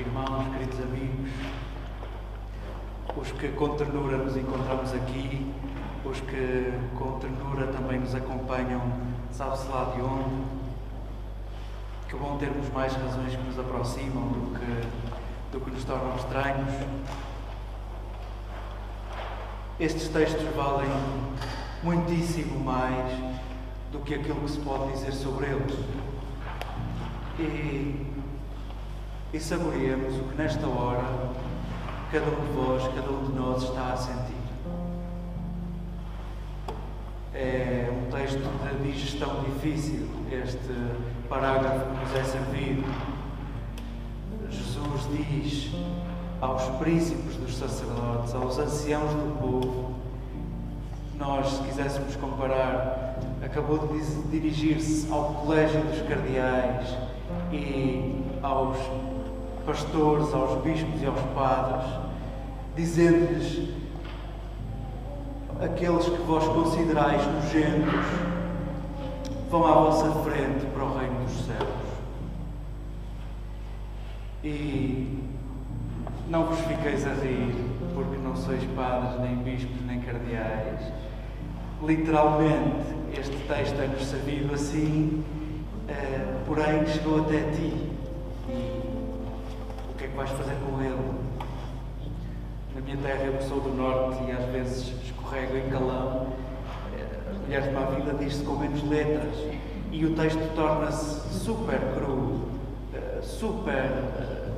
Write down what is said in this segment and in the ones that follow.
irmãos, queridos amigos, os que com ternura nos encontramos aqui, os que com ternura também nos acompanham, sabe-se lá de onde. Que bom termos mais razões que nos aproximam do que, do que nos tornam estranhos. Estes textos valem muitíssimo mais do que aquilo que se pode dizer sobre eles. E e saboreemos o que nesta hora cada um de vós, cada um de nós está a sentir. É um texto de digestão difícil, este parágrafo que nos é servido. Jesus diz aos príncipes dos sacerdotes, aos anciãos do povo, nós, se quiséssemos comparar, acabou de dirigir-se ao colégio dos cardeais e aos pastores, aos bispos e aos padres, dizendo-lhes: aqueles que vós considerais nojentos vão à vossa frente para o reino dos céus. E não vos fiqueis a rir, porque não sois padres, nem bispos, nem cardeais. Literalmente, este texto é-nos sabido assim, uh, porém chegou até ti. Que vais fazer com ele? Na minha terra, eu sou do norte e às vezes escorrego em calão. As mulheres de má vida diz-se com menos letras. E o texto torna-se super cru, eh, super eh,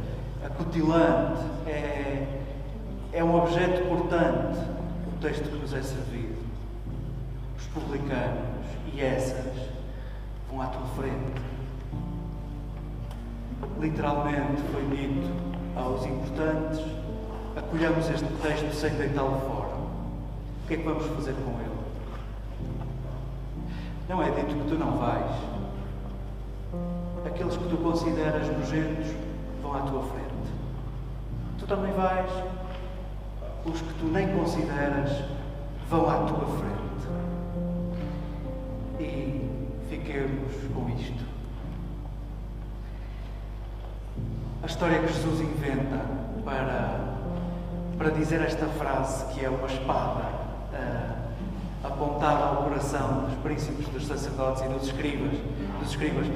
acutilante. É, é um objeto importante o texto que nos é servido. Os publicanos e essas vão à tua frente. Literalmente foi dito aos importantes: acolhamos este texto sem deitá-lo fora. O que é que vamos fazer com ele? Não é dito que tu não vais. Aqueles que tu consideras nojentos vão à tua frente. Tu também vais. Os que tu nem consideras vão à tua frente. E fiquemos com isto. A história que Jesus inventa para, para dizer esta frase, que é uma espada uh, apontada ao coração dos príncipes, dos sacerdotes e dos escribas, dos escribas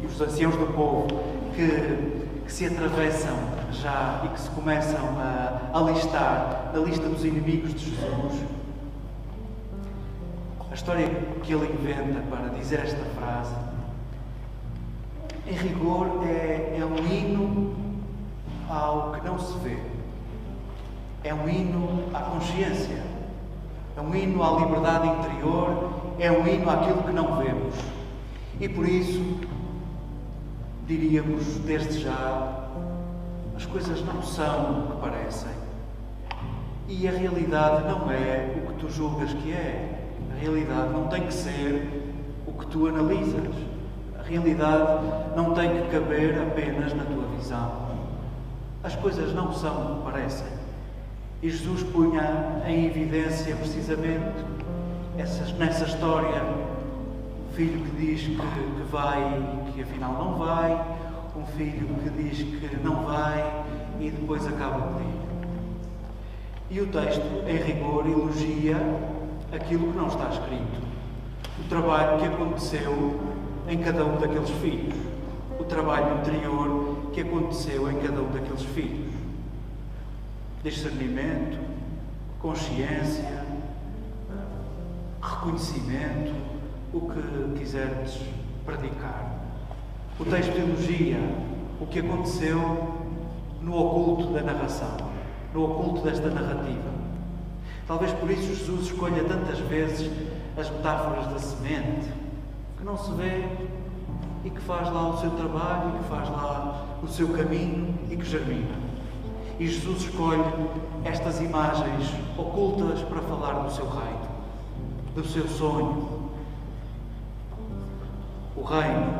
e dos anciãos do povo, que, que se atravessam já e que se começam a alistar na lista dos inimigos de Jesus. A história que ele inventa para dizer esta frase, em rigor, é, é um hino ao que não se vê, é um hino à consciência, é um hino à liberdade interior, é um hino àquilo que não vemos. E por isso, diríamos desde já, as coisas não são o que parecem. E a realidade não é o que tu julgas que é. A realidade não tem que ser o que tu analisas. A realidade não tem que caber apenas na tua visão. As coisas não são o que parecem. E Jesus punha em evidência precisamente essas, nessa história o filho que diz que, que vai e que afinal não vai, um filho que diz que não vai e depois acaba por ir. E o texto, em rigor, elogia aquilo que não está escrito. O trabalho que aconteceu em cada um daqueles filhos. O trabalho interior que aconteceu em cada um daqueles filhos. Discernimento, consciência, reconhecimento, o que quiseres predicar. O texto elogia o que aconteceu no oculto da narração, no oculto desta narrativa. Talvez por isso Jesus escolha tantas vezes as metáforas da semente, que não se vê e que faz lá o seu trabalho, e que faz lá o seu caminho e que germina. E Jesus escolhe estas imagens ocultas para falar do seu reino, do seu sonho. O reino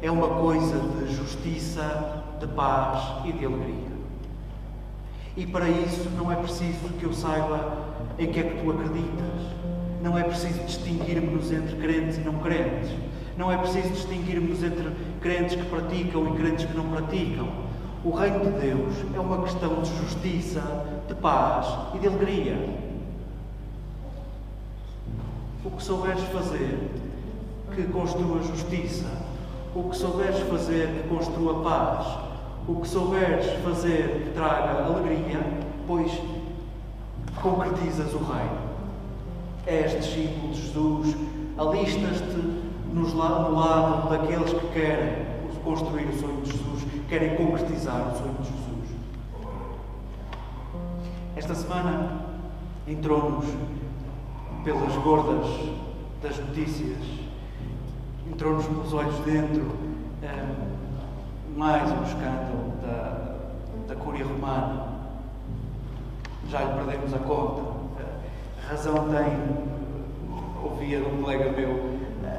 é uma coisa de justiça, de paz e de alegria. E para isso não é preciso que eu saiba em que é que tu acreditas. Não é preciso distinguirmos entre crentes e não crentes. Não é preciso distinguirmos entre crentes que praticam e crentes que não praticam. O reino de Deus é uma questão de justiça, de paz e de alegria. que souberes fazer que construa justiça, o que souberes fazer que construa paz, o que souberes fazer que traga alegria, pois concretizas o reino. És discípulo de Jesus, alistas-te no lado daqueles que querem construir o sonho de Jesus, querem concretizar o sonho de Jesus. Esta semana entrou-nos pelas gordas das notícias, entrou-nos pelos olhos dentro um, mais um escândalo da, da Cúria Romana. Já lhe perdemos a conta. A razão tem, ouvia de um colega meu,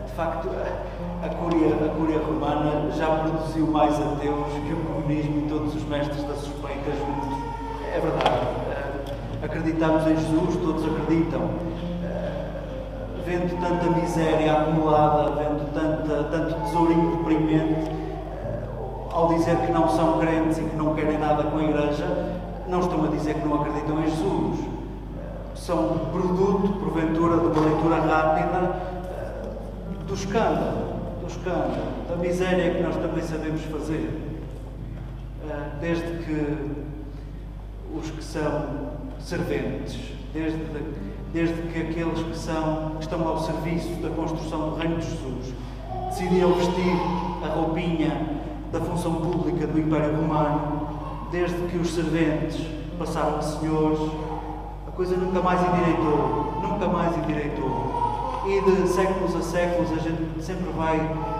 de facto, a Cúria, a Cúria Romana já produziu mais ateus que o comunismo e todos os mestres da suspeita juntos. É verdade. Eh, acreditamos em Jesus, todos acreditam. Eh, vendo tanta miséria acumulada, vendo tanta, tanto tesourinho deprimente, eh, ao dizer que não são crentes e que não querem nada com a Igreja, não estão a dizer que não acreditam em Jesus. São produto, porventura, de uma leitura rápida do escândalo, do escândalo, da miséria que nós também sabemos fazer. Ah, desde que os que são serventes, desde, desde que aqueles que, são, que estão ao serviço da construção do Reino de Jesus decidiram vestir a roupinha da função pública do Império Romano, desde que os serventes passaram a senhores, a coisa nunca mais endireitou, nunca mais endireitou e de séculos a séculos a gente sempre vai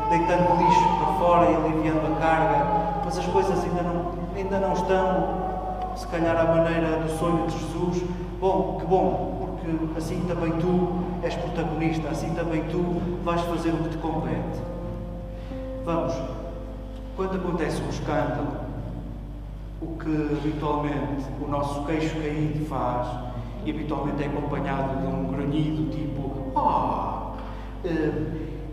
deitando lixo para fora e aliviando a carga, mas as coisas ainda não, ainda não estão, se calhar, à maneira do sonho de Jesus. Bom, que bom, porque assim também tu és protagonista, assim também tu vais fazer o que te compete. Vamos, quando acontece um escândalo, o que habitualmente o nosso queixo caído faz, e habitualmente é acompanhado de um grunhido tipo Ah!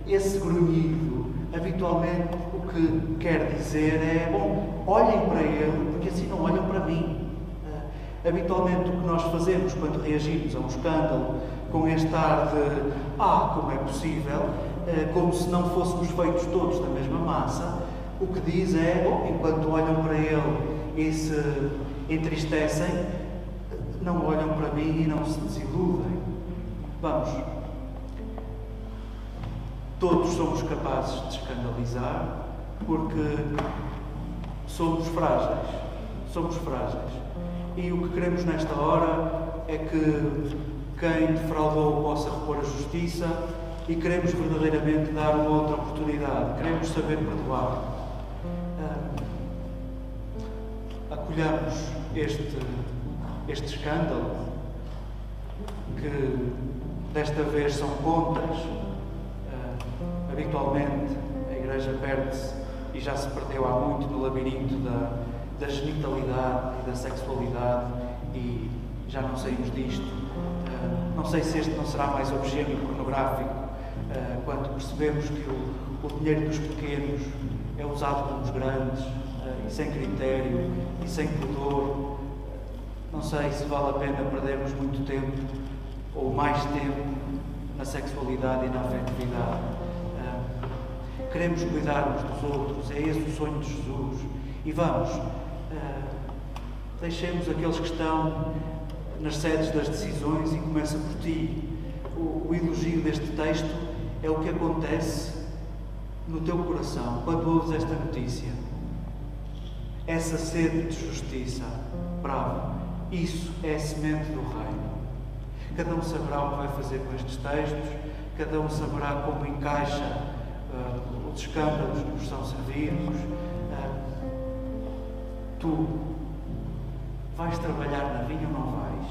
Esse grunhido, habitualmente, o que quer dizer é: bom, olhem para ele, porque assim não olham para mim. Eh, habitualmente, o que nós fazemos quando reagimos a um escândalo com este ar de Ah, como é possível, eh, como se não fôssemos feitos todos da mesma massa, o que diz é: bom, enquanto olham para ele e se entristecem, não olham para mim e não se desiludem. Vamos. Todos somos capazes de escandalizar porque somos frágeis. Somos frágeis. E o que queremos nesta hora é que quem defraudou possa repor a justiça e queremos verdadeiramente dar uma outra oportunidade. Queremos saber perdoar. Ah, acolhamos este este escândalo, que desta vez são contas. Uh, habitualmente a Igreja perde-se e já se perdeu há muito no labirinto da, da genitalidade e da sexualidade e já não saímos disto. Uh, não sei se este não será mais obsceno pornográfico uh, quando percebemos que o, o dinheiro dos pequenos é usado pelos grandes e sem critério e sem pudor não sei se vale a pena perdermos muito tempo ou mais tempo na sexualidade e na afetividade. Uh, queremos cuidar uns dos outros, é esse o sonho de Jesus. E vamos, uh, deixemos aqueles que estão nas sedes das decisões e começa por ti. O, o elogio deste texto é o que acontece no teu coração quando ouves esta notícia. Essa sede de justiça. Bravo. Isso é semente do reino. Cada um saberá o que vai fazer com estes textos, cada um saberá como encaixa uh, os escândalos que nos são servidos. Uh, tu vais trabalhar na vinha ou não vais?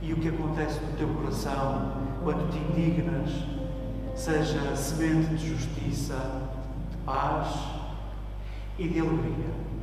E o que acontece no teu coração quando te indignas, seja semente de justiça, de paz e de alegria.